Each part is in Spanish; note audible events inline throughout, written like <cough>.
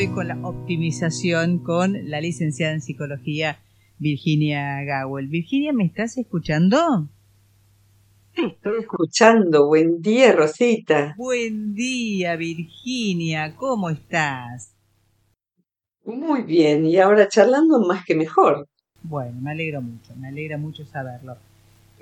Estoy con la optimización con la licenciada en psicología Virginia Gawel. Virginia, ¿me estás escuchando? Sí, estoy escuchando. Buen día, Rosita. Buen día, Virginia. ¿Cómo estás? Muy bien, y ahora charlando más que mejor. Bueno, me alegro mucho, me alegra mucho saberlo.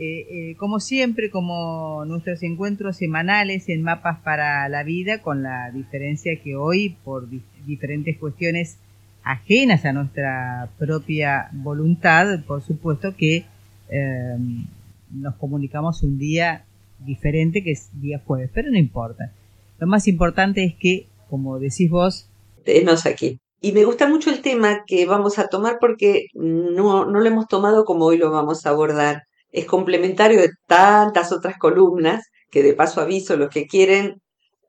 Eh, eh, como siempre, como nuestros encuentros semanales en Mapas para la Vida, con la diferencia que hoy, por diferentes cuestiones ajenas a nuestra propia voluntad, por supuesto que em, nos comunicamos un día diferente, que es día jueves, pero no importa. Lo más importante es que, como decís vos, tenos aquí. Y me gusta mucho el tema que vamos a tomar porque no, no lo hemos tomado como hoy lo vamos a abordar es complementario de tantas otras columnas que de paso aviso los que quieren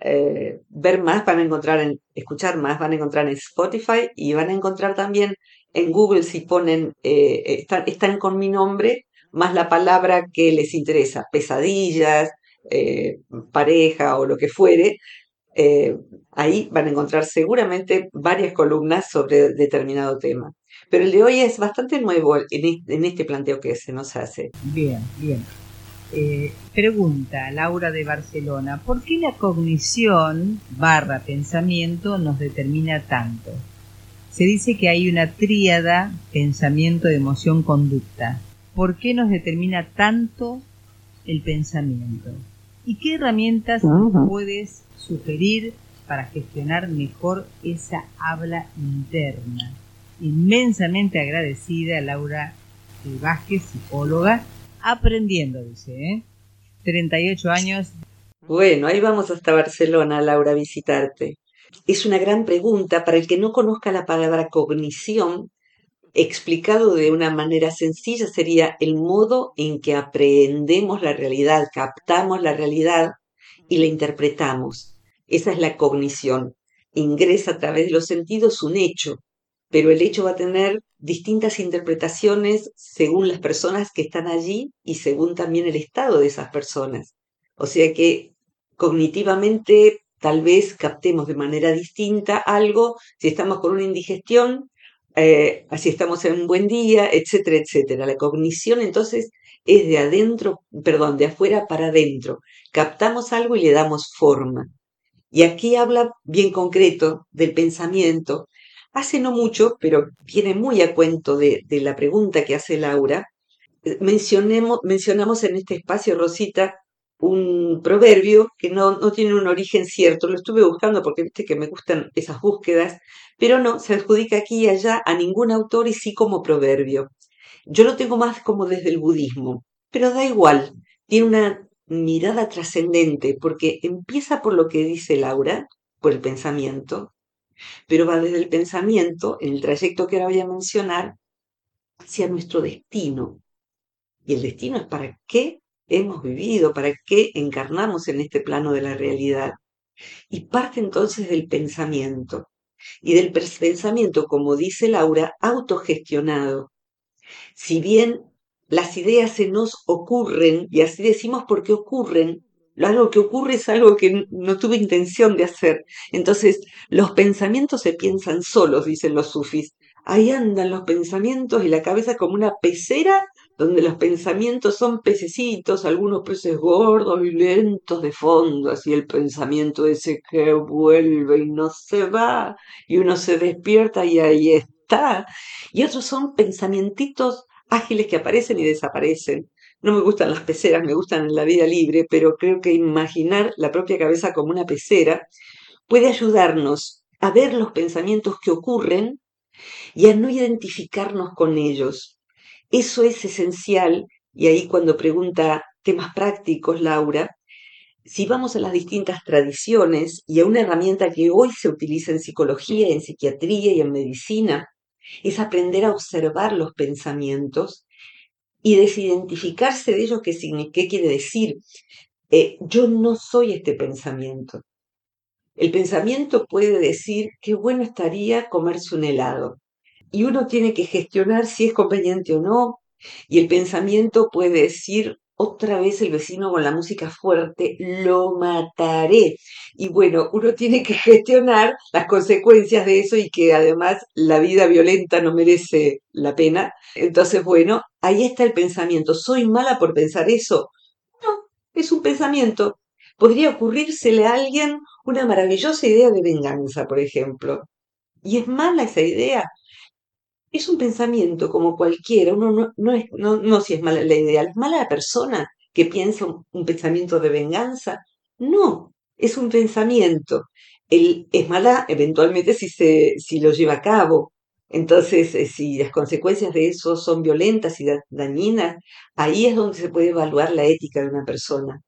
eh, ver más van a encontrar en escuchar más van a encontrar en Spotify y van a encontrar también en Google si ponen eh, están, con mi nombre más la palabra que les interesa pesadillas eh, pareja o lo que fuere ahí van a encontrar seguramente varias columnas sobre determinado tema pero el de hoy es bastante nuevo en este planteo que se nos hace. Bien, bien. Eh, pregunta Laura de Barcelona, ¿por qué la cognición barra pensamiento nos determina tanto? Se dice que hay una tríada pensamiento, emoción, conducta. ¿Por qué nos determina tanto el pensamiento? ¿Y qué herramientas puedes sugerir para gestionar mejor esa habla interna? Inmensamente agradecida Laura Vázquez, psicóloga, aprendiendo, dice, ¿eh? 38 años. Bueno, ahí vamos hasta Barcelona, Laura, a visitarte. Es una gran pregunta para el que no conozca la palabra cognición. Explicado de una manera sencilla sería el modo en que aprendemos la realidad, captamos la realidad y la interpretamos. Esa es la cognición. Ingresa a través de los sentidos un hecho, pero el hecho va a tener distintas interpretaciones según las personas que están allí y según también el estado de esas personas. O sea que cognitivamente tal vez captemos de manera distinta algo si estamos con una indigestión, eh, si estamos en un buen día, etcétera, etcétera. La cognición entonces es de adentro, perdón, de afuera para adentro. Captamos algo y le damos forma. Y aquí habla bien concreto del pensamiento, Hace no mucho, pero viene muy a cuento de, la pregunta que hace Laura, eh, mencionamos en este espacio, Rosita, un proverbio que no, no, tiene un origen cierto. Lo estuve buscando porque viste que me gustan esas búsquedas, pero no, se adjudica aquí y allá a ningún autor y sí como proverbio. Yo lo tengo más como desde el budismo, pero da igual, tiene una mirada trascendente porque empieza por lo que dice Laura, por el pensamiento, pero va desde el pensamiento, en el trayecto que ahora voy a mencionar, hacia nuestro destino. Y el destino es para qué hemos vivido, para qué encarnamos en este plano de la realidad. Y parte entonces del pensamiento. Y del pensamiento, como dice Laura, autogestionado. Si bien las ideas se nos ocurren, y así decimos porque ocurren, algo que ocurre es algo que no tuve intención de hacer. Entonces, los pensamientos se piensan solos, dicen los sufis. Ahí andan los pensamientos y la cabeza como una pecera donde los pensamientos son pececitos, algunos peces gordos y lentos de fondo, así el pensamiento ese que vuelve y no se va, y uno se despierta y ahí está. Y otros son pensamientitos ágiles que aparecen y desaparecen. No me gustan las peceras, me gustan la vida libre, pero creo que imaginar la propia cabeza como una pecera puede ayudarnos a ver los pensamientos que ocurren y a no identificarnos con ellos. Eso es esencial, y ahí cuando pregunta temas prácticos, Laura, si vamos a las distintas tradiciones y a una herramienta que hoy se utiliza en psicología, en psiquiatría y en medicina, es aprender a observar los pensamientos y desidentificarse de ellos qué, qué quiere decir. Eh, yo no soy este pensamiento. El pensamiento puede decir qué bueno estaría comerse un helado. Y uno tiene que gestionar si es conveniente o no. Y el pensamiento puede decir otra vez el vecino con la música fuerte, lo mataré. Y bueno, uno tiene que <laughs> gestionar las consecuencias de eso y que además la vida violenta no merece la pena. Entonces, bueno, ahí está el pensamiento. ¿Soy mala por pensar eso? No, es un pensamiento. Podría ocurrírsele a alguien una maravillosa idea de venganza, por ejemplo. Y es mala esa idea es un pensamiento como cualquiera, uno no, no, es, no, si es mala la idea, ¿es mala la persona que piensa un, pensamiento de venganza? No, es un pensamiento. El, es mala eventualmente si, se, si lo lleva a cabo. Entonces, eh, si las consecuencias de eso son violentas y dañinas, ahí es donde se puede evaluar la ética de una persona.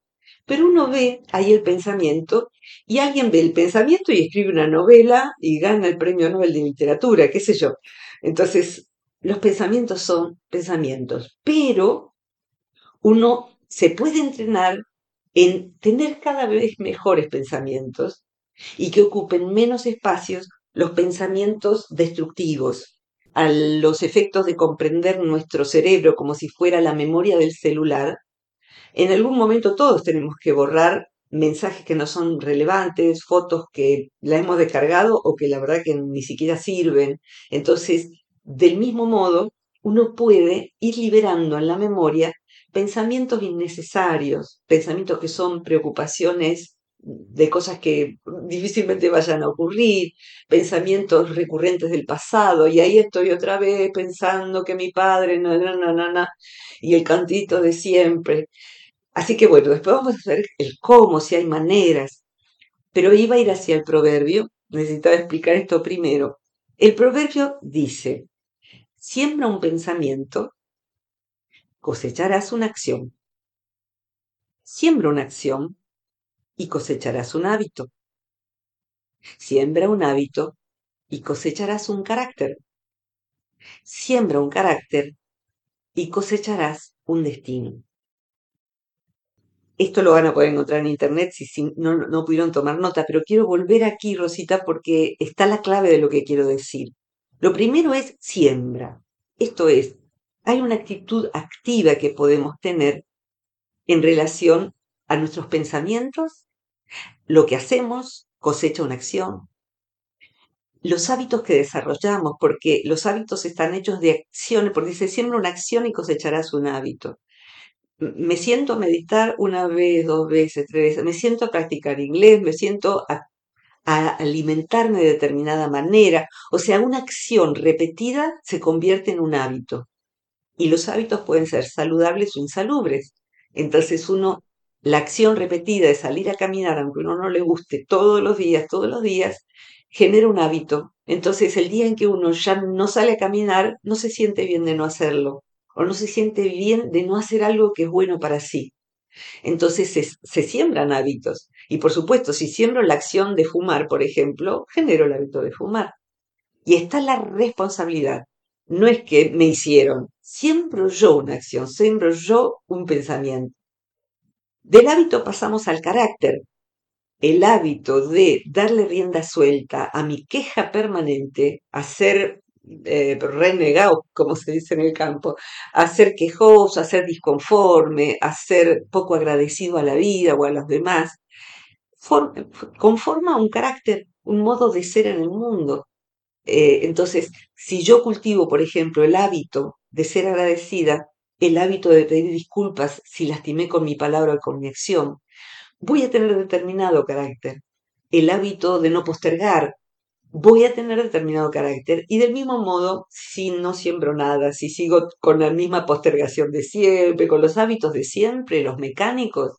Pero uno ve ahí el pensamiento y alguien ve el pensamiento y escribe una novela y gana el premio Nobel de Literatura, qué sé yo. Entonces, los pensamientos son pensamientos, pero uno se puede entrenar en tener cada vez mejores pensamientos y que ocupen menos espacios los pensamientos destructivos, a los efectos de comprender nuestro cerebro como si fuera la memoria del celular. En algún momento todos tenemos que borrar mensajes que no son relevantes, fotos que la hemos descargado o que la verdad que ni siquiera sirven. Entonces, del mismo modo, uno puede ir liberando en la memoria pensamientos innecesarios, pensamientos que son preocupaciones de cosas que difícilmente vayan a ocurrir, pensamientos recurrentes del pasado, y ahí estoy otra vez pensando que mi padre, no, no, no, no, no, y el cantito de siempre. Así que bueno, después vamos a ver el cómo, si hay maneras. Pero iba a ir hacia el proverbio, necesitaba explicar esto primero. El proverbio dice, siembra un pensamiento, cosecharás una acción. Siembra una acción y cosecharás un hábito. Siembra un hábito y cosecharás un carácter. Siembra un carácter y cosecharás un destino. Esto lo van a poder encontrar en internet si, no, pudieron tomar nota, pero quiero volver aquí, Rosita, porque está la clave de lo que quiero decir. Lo primero es siembra. Esto es, hay una actitud activa que podemos tener en relación a nuestros pensamientos, lo que hacemos cosecha una acción, los hábitos que desarrollamos, porque los hábitos están hechos de acciones, porque dice siembra una acción y cosecharás un hábito me siento a meditar una vez, dos veces, tres veces, me siento a practicar inglés, me siento a, alimentarme de determinada manera. O sea, una acción repetida se convierte en un hábito. Y los hábitos pueden ser saludables o insalubres. Entonces uno, la acción repetida de salir a caminar, aunque uno no le guste, todos los días, todos los días, genera un hábito. Entonces el día en que uno ya no sale a caminar, no se siente bien de no hacerlo o no se siente bien de no hacer algo que es bueno para sí. Entonces se, siembran hábitos. Y por supuesto, si siembro la acción de fumar, por ejemplo, genero el hábito de fumar. Y está la responsabilidad. No es que me hicieron, siembro yo una acción, siembro yo un pensamiento. Del hábito pasamos al carácter. El hábito de darle rienda suelta a mi queja permanente, a ser eh, renegado, como se dice en el campo, a ser quejoso, a ser disconforme, a ser poco agradecido a la vida o a los demás, conforma un carácter, un modo de ser en el mundo. Eh, entonces, si yo cultivo, por ejemplo, el hábito de ser agradecida, el hábito de pedir disculpas si lastimé con mi palabra o con mi acción, voy a tener determinado carácter. El hábito de no postergar, voy a tener determinado carácter. Y del mismo modo, si no siembro nada, si sigo con la misma postergación de siempre, con los hábitos de siempre, los mecánicos,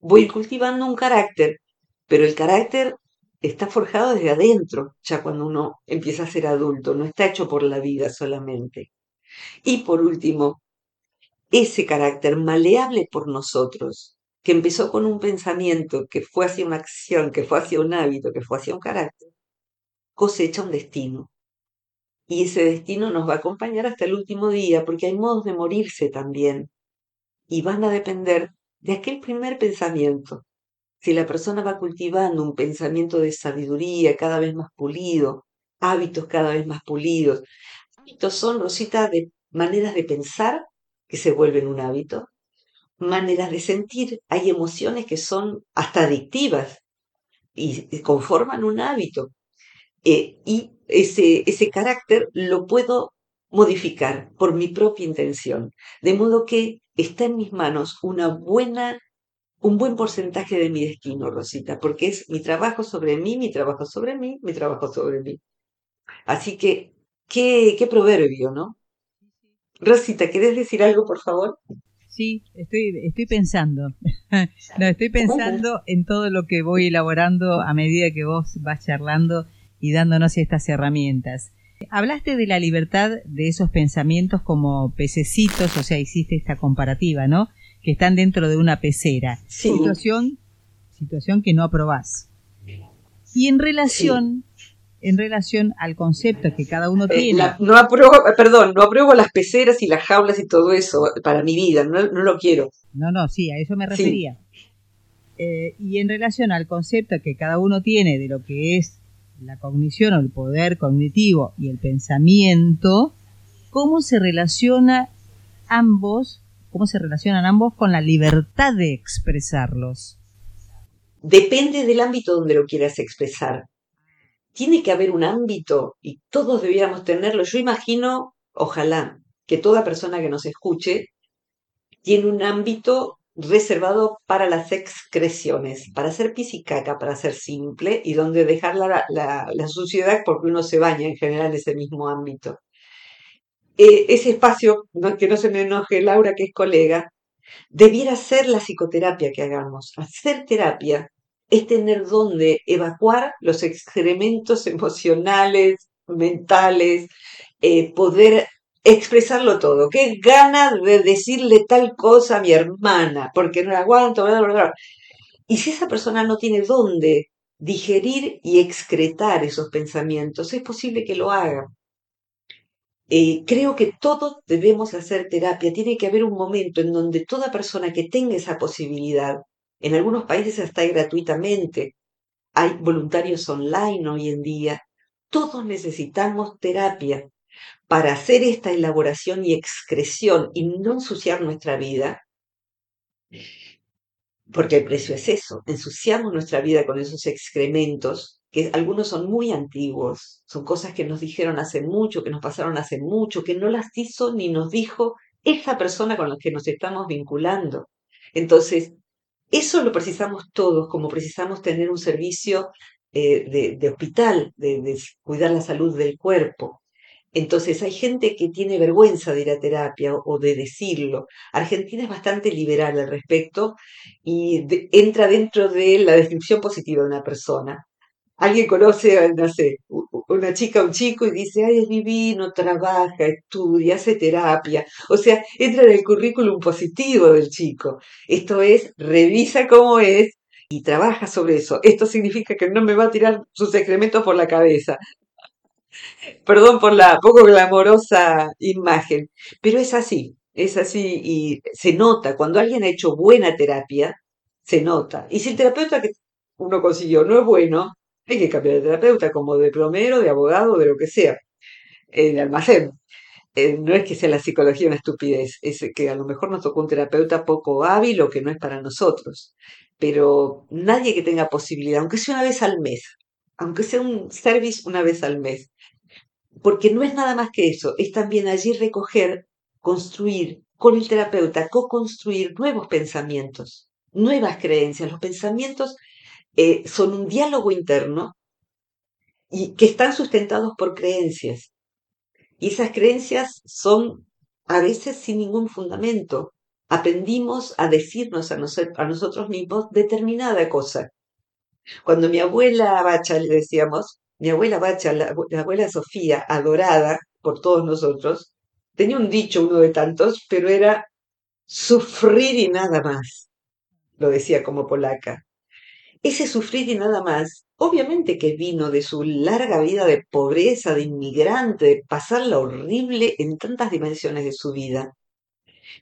voy cultivando un carácter. Pero el carácter está forjado desde adentro, ya cuando uno empieza a ser adulto, no está hecho por la vida solamente. Y por último, ese carácter maleable por nosotros, que empezó con un pensamiento, que fue hacia una acción, que fue hacia un hábito, que fue hacia un carácter, cosecha un destino. Y ese destino nos va a acompañar hasta el último día, porque hay modos de morirse también. Y van a depender de aquel primer pensamiento. Si la persona va cultivando un pensamiento de sabiduría cada vez más pulido, hábitos cada vez más pulidos, hábitos son, Rosita, de maneras de pensar que se vuelven un hábito, maneras de sentir, hay emociones que son hasta adictivas y conforman un hábito. Eh, y ese, ese carácter lo puedo modificar por mi propia intención. De modo que está en mis manos una buena, un buen porcentaje de mi destino, Rosita, porque es mi trabajo sobre mí, mi trabajo sobre mí, mi trabajo sobre mí. Así que, qué, qué proverbio, ¿no? Rosita, ¿querés decir algo, por favor? Sí, estoy, estoy pensando. <laughs> no, estoy pensando en todo lo que voy elaborando a medida que vos vas charlando y dándonos estas herramientas. Hablaste de la libertad de esos pensamientos como pececitos, o sea, hiciste esta comparativa, ¿no? Que están dentro de una pecera. Situación, situación que no aprobás. Y en relación en relación al concepto que cada uno eh, tiene. no apruebo, perdón, no apruebo las peceras y las jaulas y todo eso para mi vida, no, lo quiero. No, no, sí, a eso me refería. Eh, y en relación al concepto que cada uno tiene de lo que es la cognición o el poder cognitivo y el pensamiento, ¿cómo se relaciona ambos, cómo se relacionan ambos con la libertad de expresarlos? Depende del ámbito donde lo quieras expresar tiene que haber un ámbito y todos debiéramos tenerlo. Yo imagino, ojalá, que toda persona que nos escuche tiene un ámbito reservado para las excreciones, para ser pisicaca, para ser simple y donde dejar la, la, suciedad porque uno se baña en general en ese mismo ámbito. Eh, ese espacio, que no se me enoje Laura, que es colega, debiera ser la psicoterapia que hagamos. Hacer terapia es tener donde evacuar los excrementos emocionales, mentales, eh, poder expresarlo todo. Qué gana de decirle tal cosa a mi hermana, porque no la aguanto, Y si esa persona no tiene dónde digerir y excretar esos pensamientos, es posible que lo haga. Eh, creo que todos debemos hacer terapia. Tiene que haber un momento en donde toda persona que tenga esa posibilidad en algunos países hasta gratuitamente. Hay voluntarios online hoy en día. Todos necesitamos terapia para hacer esta elaboración y excreción y no ensuciar nuestra vida. Porque el precio es eso, ensuciamos nuestra vida con esos excrementos, que algunos son muy antiguos, son cosas que nos dijeron hace mucho, que nos pasaron hace mucho, que no las hizo ni nos dijo esa persona con la que nos estamos vinculando. Entonces, eso lo precisamos todos, como precisamos tener un servicio eh, de, hospital, de, cuidar la salud del cuerpo. Entonces hay gente que tiene vergüenza de ir a terapia o, de decirlo. Argentina es bastante liberal al respecto y entra dentro de la descripción positiva de una persona alguien conoce, no sé, una chica o un chico y dice, ay, es divino, trabaja, estudia, hace terapia. O sea, entra en el currículum positivo del chico. Esto es, revisa cómo es y trabaja sobre eso. Esto significa que no me va a tirar sus excrementos por la cabeza. Perdón por la poco glamorosa imagen, pero es así, es así y se nota. Cuando alguien ha hecho buena terapia, se nota. Y si el terapeuta que uno consiguió no es bueno, hay que cambiar de terapeuta, como de plomero, de abogado, de lo que sea, en almacén. Eh, no es que sea la psicología una estupidez, es que a lo mejor nos tocó un terapeuta poco hábil o que no es para nosotros. Pero nadie que tenga posibilidad, aunque sea una vez al mes, aunque sea un service una vez al mes, porque no es nada más que eso, es también allí recoger, construir con el terapeuta, co-construir nuevos pensamientos, nuevas creencias. Los pensamientos eh, son un diálogo interno y que están sustentados por creencias. Y esas creencias son a veces sin ningún fundamento. Aprendimos a decirnos a, a nosotros mismos determinada cosa. Cuando mi abuela Bacha, le decíamos, mi abuela Bacha, la abuela Sofía, adorada por todos nosotros, tenía un dicho, uno de tantos, pero era sufrir y nada más. lo decía como polaca. Ese sufrir y nada más, obviamente que vino de su larga vida de pobreza, de inmigrante, de pasarla horrible en tantas dimensiones de su vida.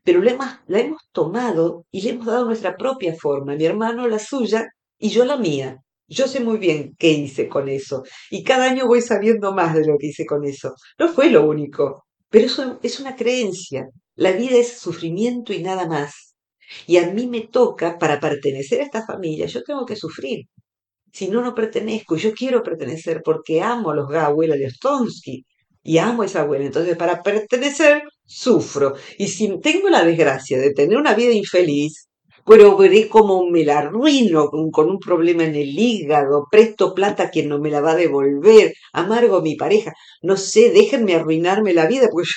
Pero la hemos, tomado y le hemos dado nuestra propia forma, mi hermano la suya y yo la mía. Yo sé muy bien qué hice con eso y cada año voy sabiendo más de lo que hice con eso. No fue lo único, pero eso es una creencia. La vida es sufrimiento y nada más. Y a mí me toca, para pertenecer a esta familia, yo tengo que sufrir. Si no, no pertenezco. Yo quiero pertenecer porque amo a los abuela de Ostonsky y amo a esa abuela. Entonces, para pertenecer, sufro. Y si tengo la desgracia de tener una vida infeliz, bueno, veré cómo me la arruino con, un problema en el hígado, presto plata a quien no me la va a devolver, amargo mi pareja. No sé, déjenme arruinarme la vida, porque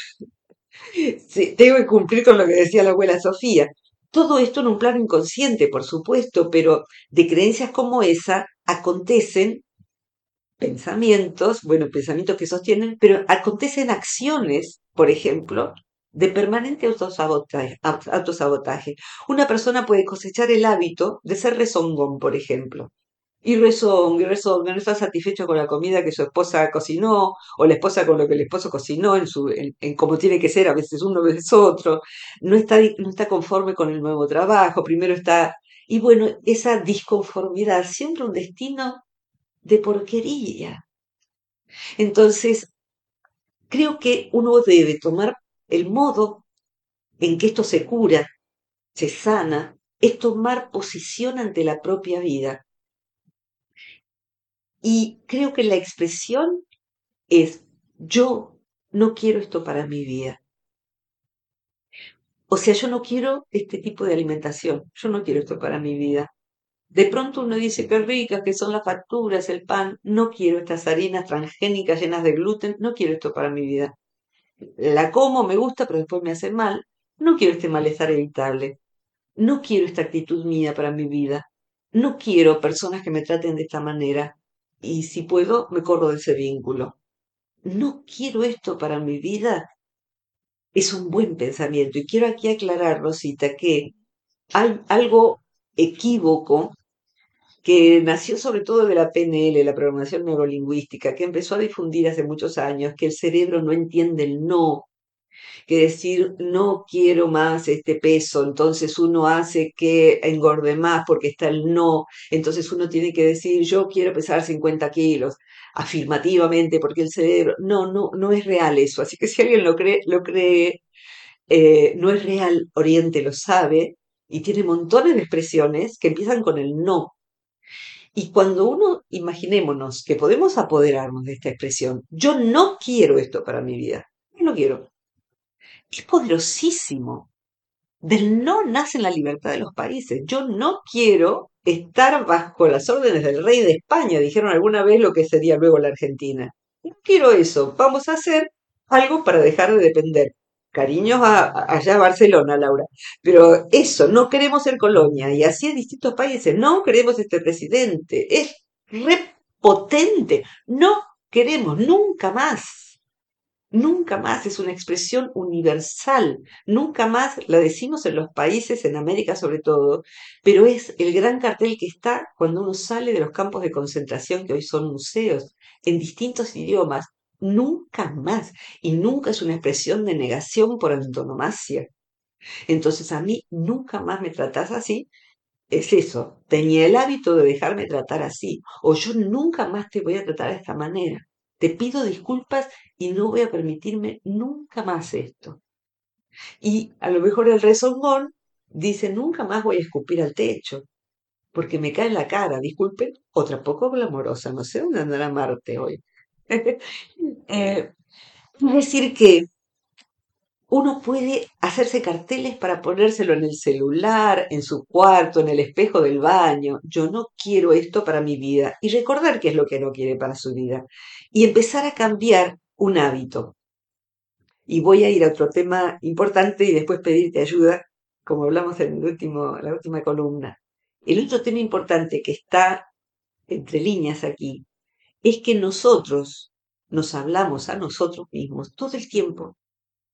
<laughs> tengo que cumplir con lo que decía la abuela Sofía. Todo esto en un plano inconsciente, por supuesto, pero de creencias como esa acontecen pensamientos, bueno, pensamientos que sostienen, pero acontecen acciones, por ejemplo, de permanente autosabotaje. Una persona puede cosechar el hábito de ser rezongón, por ejemplo y rezonga, y no está satisfecho con la comida que su esposa cocinó, o la esposa con lo que el esposo cocinó, en, su, en, como tiene que ser, a veces uno, a veces otro, no está, no está conforme con el nuevo trabajo, primero está... Y bueno, esa disconformidad, siempre un destino de porquería. Entonces, creo que uno debe tomar el modo en que esto se cura, se sana, es tomar posición ante la propia vida y creo que la expresión es, yo no quiero esto para mi vida. O sea, yo no quiero este tipo de alimentación, yo no quiero esto para mi vida. De pronto uno dice, qué ricas que son las facturas, el pan, no quiero estas harinas transgénicas llenas de gluten, no quiero esto para mi vida. La como, me gusta, pero después me hace mal. No quiero este malestar evitable. No quiero esta actitud mía para mi vida. No quiero personas que me traten de esta manera y si puedo, me corro de ese vínculo. No quiero esto para mi vida. Es un buen pensamiento y quiero aquí aclarar, Rosita, que hay algo equívoco que nació sobre todo de la PNL, la programación neurolingüística, que empezó a difundir hace muchos años, que el cerebro no entiende el no, que decir no quiero más este peso, entonces uno hace que engorde más porque está el no, entonces uno tiene que decir yo quiero pesar 50 kilos afirmativamente porque el cerebro, no, no, no es real eso, así que si alguien lo cree, lo cree, eh, no es real, Oriente lo sabe y tiene montones de expresiones que empiezan con el no. Y cuando uno, imaginémonos que podemos apoderarnos de esta expresión, yo no quiero esto para mi vida, no quiero, es poderosísimo. Del no nace la libertad de los países. Yo no quiero estar bajo las órdenes del rey de España, dijeron alguna vez lo que sería luego la Argentina. No quiero eso. Vamos a hacer algo para dejar de depender. Cariños allá a Barcelona, Laura. Pero eso, no queremos ser colonia. Y así en distintos países. No queremos este presidente. Es repotente. No queremos nunca más. Nunca más es una expresión universal, nunca más la decimos en los países, en América sobre todo, pero es el gran cartel que está cuando uno sale de los campos de concentración que hoy son museos, en distintos idiomas, nunca más, y nunca es una expresión de negación por antonomasia. Entonces a mí nunca más me tratas así, es eso, tenía el hábito de dejarme tratar así, o yo nunca más te voy a tratar de esta manera. Te pido disculpas y no voy a permitirme nunca más esto. Y a lo mejor el rezongón dice, nunca más voy a escupir al techo, porque me cae en la cara, disculpen, otra poco glamorosa, no sé dónde andará Marte hoy. <laughs> eh, es decir que uno puede hacerse carteles para ponérselo en el celular, en su cuarto, en el espejo del baño. Yo no quiero esto para mi vida. Y recordar qué es lo que no quiere para su vida. Y empezar a cambiar un hábito. Y voy a ir a otro tema importante y después pedirte ayuda, como hablamos en el último, la última columna. El otro tema importante que está entre líneas aquí es que nosotros nos hablamos a nosotros mismos todo el tiempo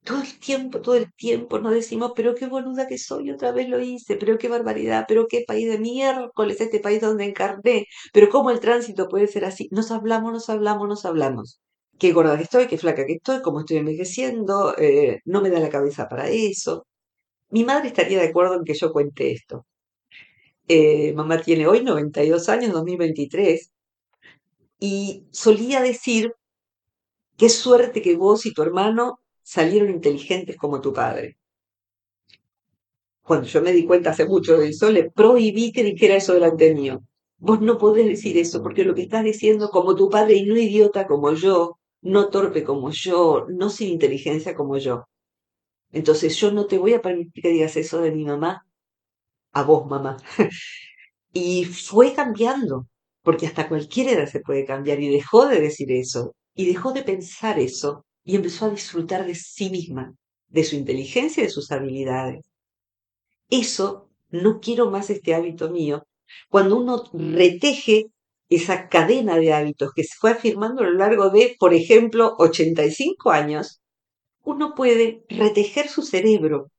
todo el tiempo, todo el tiempo nos decimos, pero qué boluda que soy, otra vez lo hice, pero qué barbaridad, pero qué país de miércoles, este país donde encarné, pero cómo el tránsito puede ser así. Nos hablamos, nos hablamos, nos hablamos. Qué gorda que estoy, qué flaca que estoy, cómo estoy envejeciendo, eh, no me da la cabeza para eso. Mi madre estaría de acuerdo en que yo cuente esto. Eh, mamá tiene hoy 92 años, 2023, y solía decir, qué suerte que vos y tu hermano salieron inteligentes como tu padre. Cuando yo me di cuenta hace mucho de eso, le prohibí que dijera eso delante mío. Vos no podés decir eso, porque lo que estás diciendo como tu padre y no idiota como yo, no torpe como yo, no sin inteligencia como yo. Entonces yo no te voy a permitir que digas eso de mi mamá, a vos mamá. <laughs> y fue cambiando, porque hasta cualquier edad se puede cambiar y dejó de decir eso, y dejó de pensar eso, y empezó a disfrutar de sí misma, de su inteligencia y de sus habilidades. Eso, no quiero más este hábito mío, cuando uno reteje esa cadena de hábitos que se fue afirmando a lo largo de, por ejemplo, 85 años, uno puede retejer su cerebro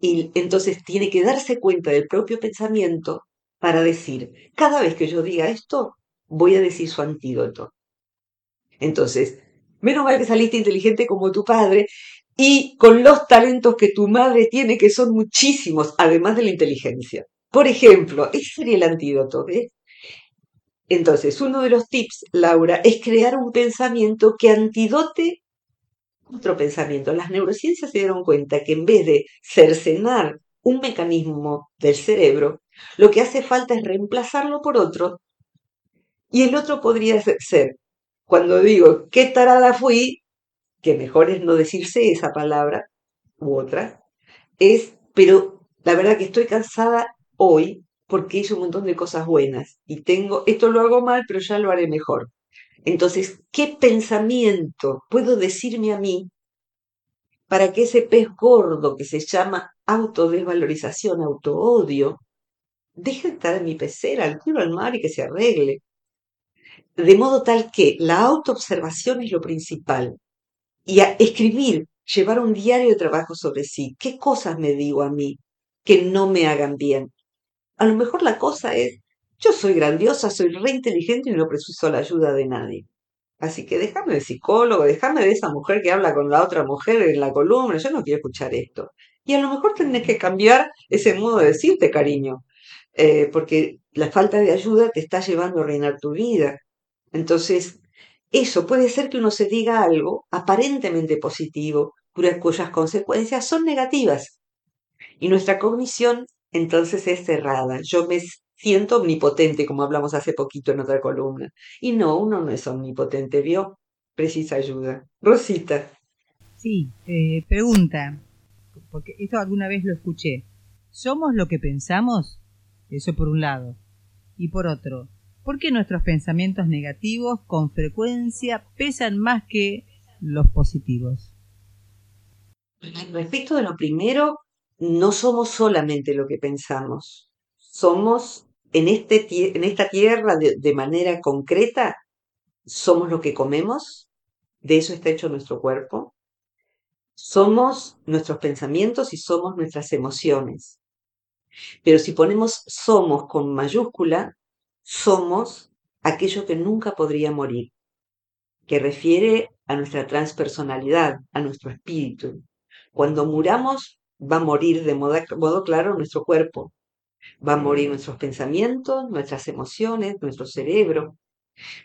y entonces tiene que darse cuenta del propio pensamiento para decir, cada vez que yo diga esto, voy a decir su antídoto. Entonces, menos mal que saliste inteligente como tu padre y con los talentos que tu madre tiene, que son muchísimos, además de la inteligencia. Por ejemplo, ese sería el antídoto. Entonces, uno de los tips, Laura, es crear un pensamiento que antidote otro pensamiento. Las neurociencias se dieron cuenta que en vez de cercenar un mecanismo del cerebro, lo que hace falta es reemplazarlo por otro. Y el otro podría ser, cuando digo, qué tarada fui, que mejor es no decirse esa palabra u otra, es, pero la verdad que estoy cansada hoy porque hice un montón de cosas buenas y tengo, esto lo hago mal, pero ya lo haré mejor. Entonces, ¿qué pensamiento puedo decirme a mí para que ese pez gordo que se llama autodesvalorización, autoodio, deje de estar en mi pecera, al tiro al mar y que se arregle? De modo tal que la autoobservación es lo principal. Y a escribir, llevar un diario de trabajo sobre sí. ¿Qué cosas me digo a mí que no me hagan bien? A lo mejor la cosa es, yo soy grandiosa, soy re inteligente y no preciso la ayuda de nadie. Así que déjame de psicólogo, déjame de esa mujer que habla con la otra mujer en la columna, yo no quiero escuchar esto. Y a lo mejor tenés que cambiar ese modo de decirte, cariño, eh, porque la falta de ayuda te está llevando a reinar tu vida. Entonces, eso puede ser que uno se diga algo aparentemente positivo, cuyas consecuencias son negativas. Y nuestra cognición entonces es cerrada. Yo me siento omnipotente, como hablamos hace poquito en otra columna. Y no, uno no es omnipotente, ¿vio? Precisa ayuda. Rosita. Sí, eh, pregunta, porque esto alguna vez lo escuché. ¿Somos lo que pensamos? Eso por un lado. Y por otro, ¿por qué nuestros pensamientos negativos con frecuencia pesan más que los positivos? Respecto de lo primero, no somos solamente lo que pensamos. Somos en, este, en esta tierra de, manera concreta, somos lo que comemos, de eso está hecho nuestro cuerpo, somos nuestros pensamientos y somos nuestras emociones. Pero si ponemos somos con mayúscula, somos aquello que nunca podría morir, que refiere a nuestra transpersonalidad, a nuestro espíritu. Cuando muramos, va a morir de modo claro nuestro cuerpo, Va a morir nuestros pensamientos, nuestras emociones, nuestro cerebro.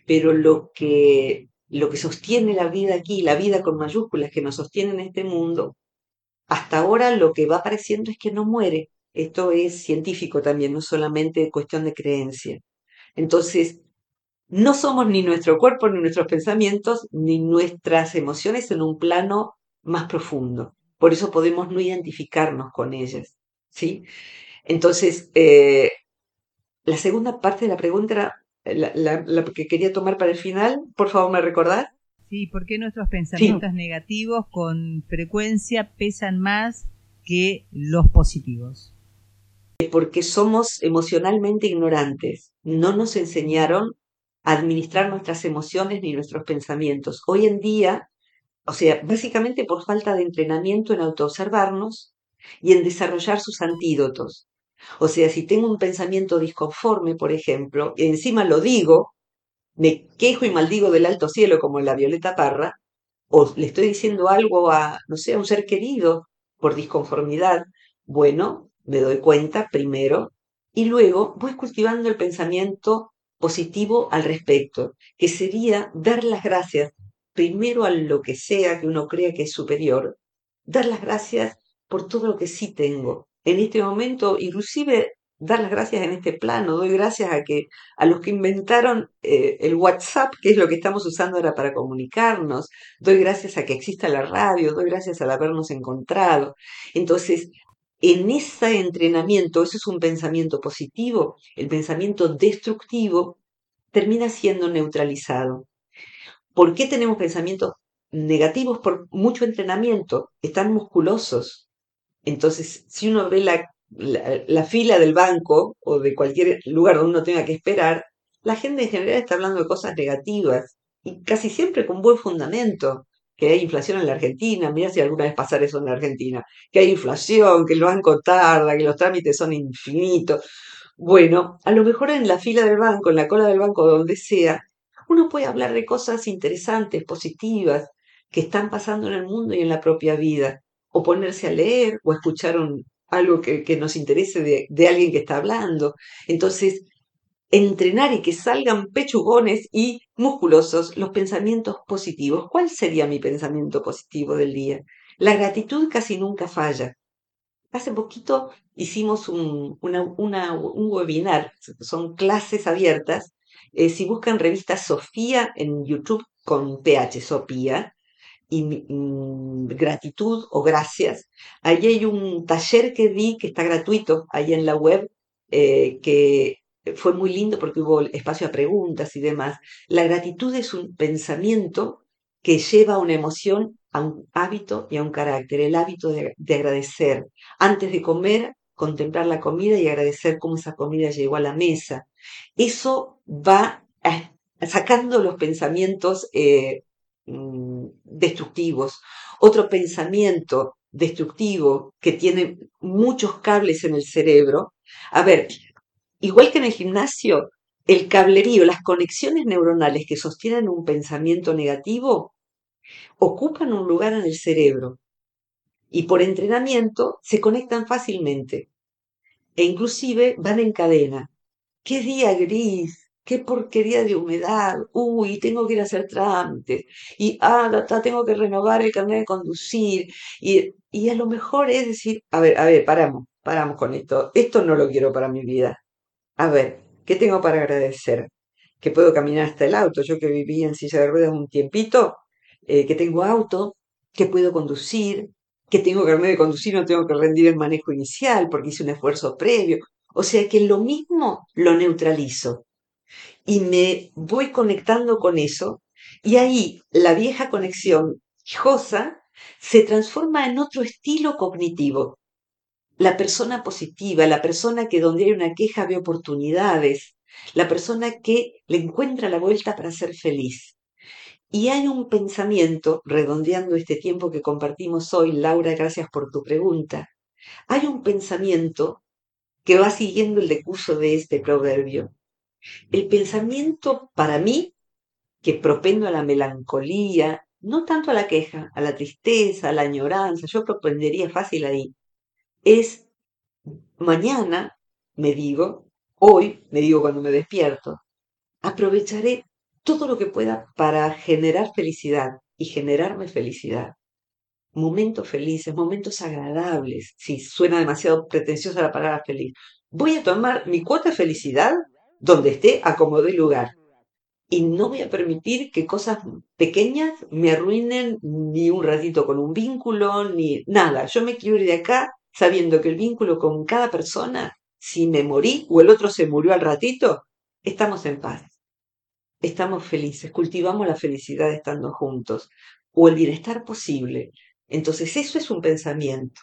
Pero lo que, lo que sostiene la vida aquí, la vida con mayúsculas que nos sostiene en este mundo, hasta ahora lo que va apareciendo es que no muere. Esto es científico también, no solamente cuestión de creencia. Entonces, no somos ni nuestro cuerpo, ni nuestros pensamientos, ni nuestras emociones en un plano más profundo. Por eso podemos no identificarnos con ellas. ¿sí? Entonces, eh, la segunda parte de la pregunta era la, que quería tomar para el final. Por favor, ¿me recordar? Sí, ¿por qué nuestros pensamientos negativos con frecuencia pesan más que los positivos? Porque somos emocionalmente ignorantes. No nos enseñaron a administrar nuestras emociones ni nuestros pensamientos. Hoy en día o sea, básicamente por falta de entrenamiento en autoobservarnos y en desarrollar sus antídotos. O sea, si tengo un pensamiento disconforme, por ejemplo, y encima lo digo, me quejo y maldigo del alto cielo como la Violeta Parra, o le estoy diciendo algo a, no sé, a un ser querido por disconformidad, bueno, me doy cuenta primero y luego voy cultivando el pensamiento positivo al respecto, que sería dar las gracias primero a lo que sea que uno crea que es superior, dar las gracias por todo lo que sí tengo. En este momento, inclusive dar las gracias en este plano, doy gracias a que a los que inventaron eh, el WhatsApp, que es lo que estamos usando ahora para comunicarnos, doy gracias a que exista la radio, doy gracias al habernos encontrado. Entonces, en ese entrenamiento, eso es un pensamiento positivo, el pensamiento destructivo termina siendo neutralizado. ¿Por qué tenemos pensamientos negativos? Por mucho entrenamiento, están musculosos. Entonces, si uno ve la, la, fila del banco o de cualquier lugar donde uno tenga que esperar, la gente en general está hablando de cosas negativas y casi siempre con buen fundamento. Que hay inflación en la Argentina, mira si alguna vez pasar eso en la Argentina, que hay inflación, que el banco tarda, que los trámites son infinitos. Bueno, a lo mejor en la fila del banco, en la cola del banco, donde sea, uno puede hablar de cosas interesantes, positivas, que están pasando en el mundo y en la propia vida, o ponerse a leer o escuchar algo que, nos interese de, de alguien que está hablando. Entonces, entrenar y que salgan pechugones y musculosos los pensamientos positivos. ¿Cuál sería mi pensamiento positivo del día? La gratitud casi nunca falla. Hace poquito hicimos un, un webinar, son clases abiertas, eh, si buscan revista Sofía en YouTube con PH, Sofía, y gratitud o gracias, ahí hay un taller que di que está gratuito ahí en la web, eh, que fue muy lindo porque hubo espacio a preguntas y demás. La gratitud es un pensamiento que lleva a una emoción, a un hábito y a un carácter, el hábito de, de agradecer. Antes de comer, contemplar la comida y agradecer cómo esa comida llegó a la mesa. Eso va sacando los pensamientos eh, mm, destructivos. Otro pensamiento destructivo que tiene muchos cables en el cerebro. A ver, igual que en el gimnasio, el cablerío, las conexiones neuronales que sostienen un pensamiento negativo, ocupan un lugar en el cerebro y por entrenamiento se conectan fácilmente e inclusive van en cadena. ¡Qué día gris! Qué porquería de humedad, uy, tengo que ir a hacer trámites, y ah, tengo que renovar el carnet de conducir, y, y a lo mejor es decir, a ver, a ver, paramos, paramos con esto, esto no lo quiero para mi vida. A ver, ¿qué tengo para agradecer? Que puedo caminar hasta el auto, yo que viví en silla de ruedas un tiempito, eh, que tengo auto, que puedo conducir, que tengo carnet de conducir, no tengo que rendir el manejo inicial porque hice un esfuerzo previo. O sea que lo mismo lo neutralizo y me voy conectando con eso y ahí la vieja conexión quejosa se transforma en otro estilo cognitivo. La persona positiva, la persona que donde hay una queja ve oportunidades, la persona que le encuentra la vuelta para ser feliz. Y hay un pensamiento, redondeando este tiempo que compartimos hoy, Laura, gracias por tu pregunta, hay un pensamiento que va siguiendo el decurso de este proverbio, el pensamiento para mí, que propendo a la melancolía, no tanto a la queja, a la tristeza, a la añoranza, yo propendería fácil ahí, es mañana, me digo, hoy, me digo cuando me despierto, aprovecharé todo lo que pueda para generar felicidad y generarme felicidad. Momentos felices, momentos agradables. Si suena demasiado pretenciosa la palabra feliz. Voy a tomar mi cuota de felicidad donde esté, acomodé lugar. Y no voy a permitir que cosas pequeñas me arruinen ni un ratito con un vínculo, ni nada. Yo me quiero ir de acá sabiendo que el vínculo con cada persona, si me morí o el otro se murió al ratito, estamos en paz. Estamos felices, cultivamos la felicidad estando juntos o el bienestar posible. Entonces eso es un pensamiento.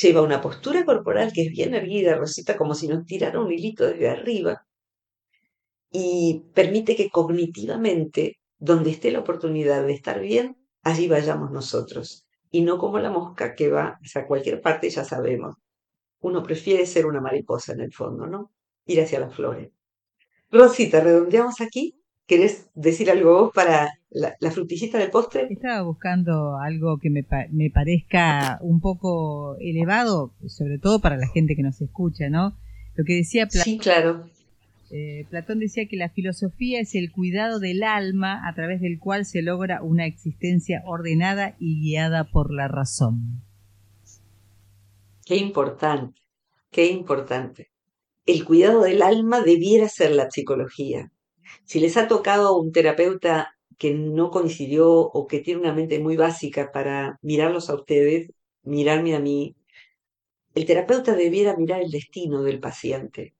Lleva una postura corporal que es bien erguida, Rosita, como si nos tirara un hilito desde arriba y permite que cognitivamente, donde esté la oportunidad de estar bien, allí vayamos nosotros. Y no como la mosca que va hacia cualquier parte, ya sabemos. Uno prefiere ser una mariposa en el fondo, ¿no? Ir hacia las flores. Rosita, redondeamos aquí. ¿Querés decir algo vos para la, frutillita del postre? Estaba buscando algo que me, me, parezca un poco elevado, sobre todo para la gente que nos escucha, ¿no? Lo que decía Platón. Sí, claro. Eh, Platón decía que la filosofía es el cuidado del alma a través del cual se logra una existencia ordenada y guiada por la razón. Qué importante, qué importante. El cuidado del alma debiera ser la psicología. Si les ha tocado un terapeuta que no coincidió o que tiene una mente muy básica para mirarlos a ustedes, mirarme a mí, el terapeuta debiera mirar el destino del paciente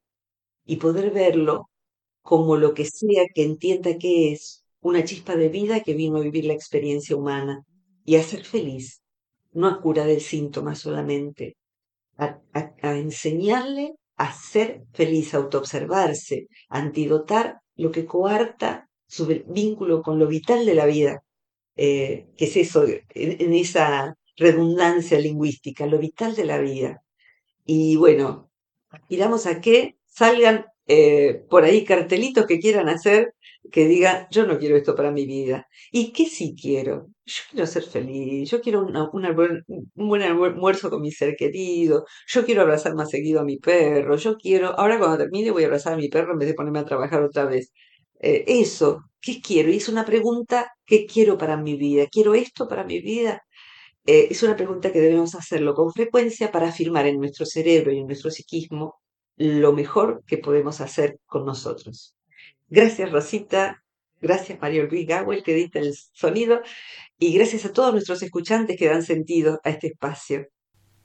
y poder verlo como lo que sea que entienda que es una chispa de vida que vino a vivir la experiencia humana y a ser feliz, no a curar el síntoma solamente, a, enseñarle a ser feliz, a autoobservarse, a antidotar lo que coarta su vínculo con lo vital de la vida, eh, que es eso, en, esa redundancia lingüística, lo vital de la vida. Y bueno, aspiramos a que salgan eh, por ahí cartelitos que quieran hacer que diga, yo no quiero esto para mi vida. ¿Y qué sí quiero? Yo quiero ser feliz, yo quiero un buen almuerzo con mi ser querido, yo quiero abrazar más seguido a mi perro, yo quiero, ahora cuando termine voy a abrazar a mi perro en vez de ponerme a trabajar otra vez. Eh, eso, ¿qué quiero? Y es una pregunta, ¿qué quiero para mi vida? ¿Quiero esto para mi vida? Eh, es una pregunta que debemos hacerlo con frecuencia para afirmar en nuestro cerebro y en nuestro psiquismo lo mejor que podemos hacer con nosotros. Gracias Rosita, gracias Mario Luis Gawel que edita el sonido y gracias a todos nuestros escuchantes que dan sentido a este espacio.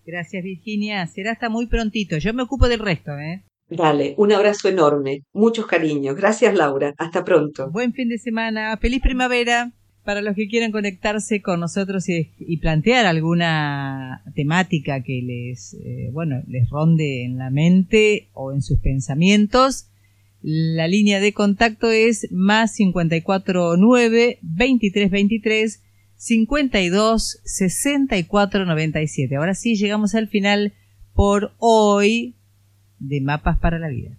Gracias Virginia, será hasta muy prontito, yo me ocupo del resto, ¿eh? Dale, un abrazo enorme, muchos cariños. Gracias Laura, hasta pronto. Buen fin de semana, feliz primavera. Para los que quieran conectarse con nosotros y, plantear alguna temática que les, eh, bueno, les ronde en la mente o en sus pensamientos, la línea de contacto es más 549 2323 52 64 97. Ahora sí llegamos al final por hoy de Mapas para la Vida.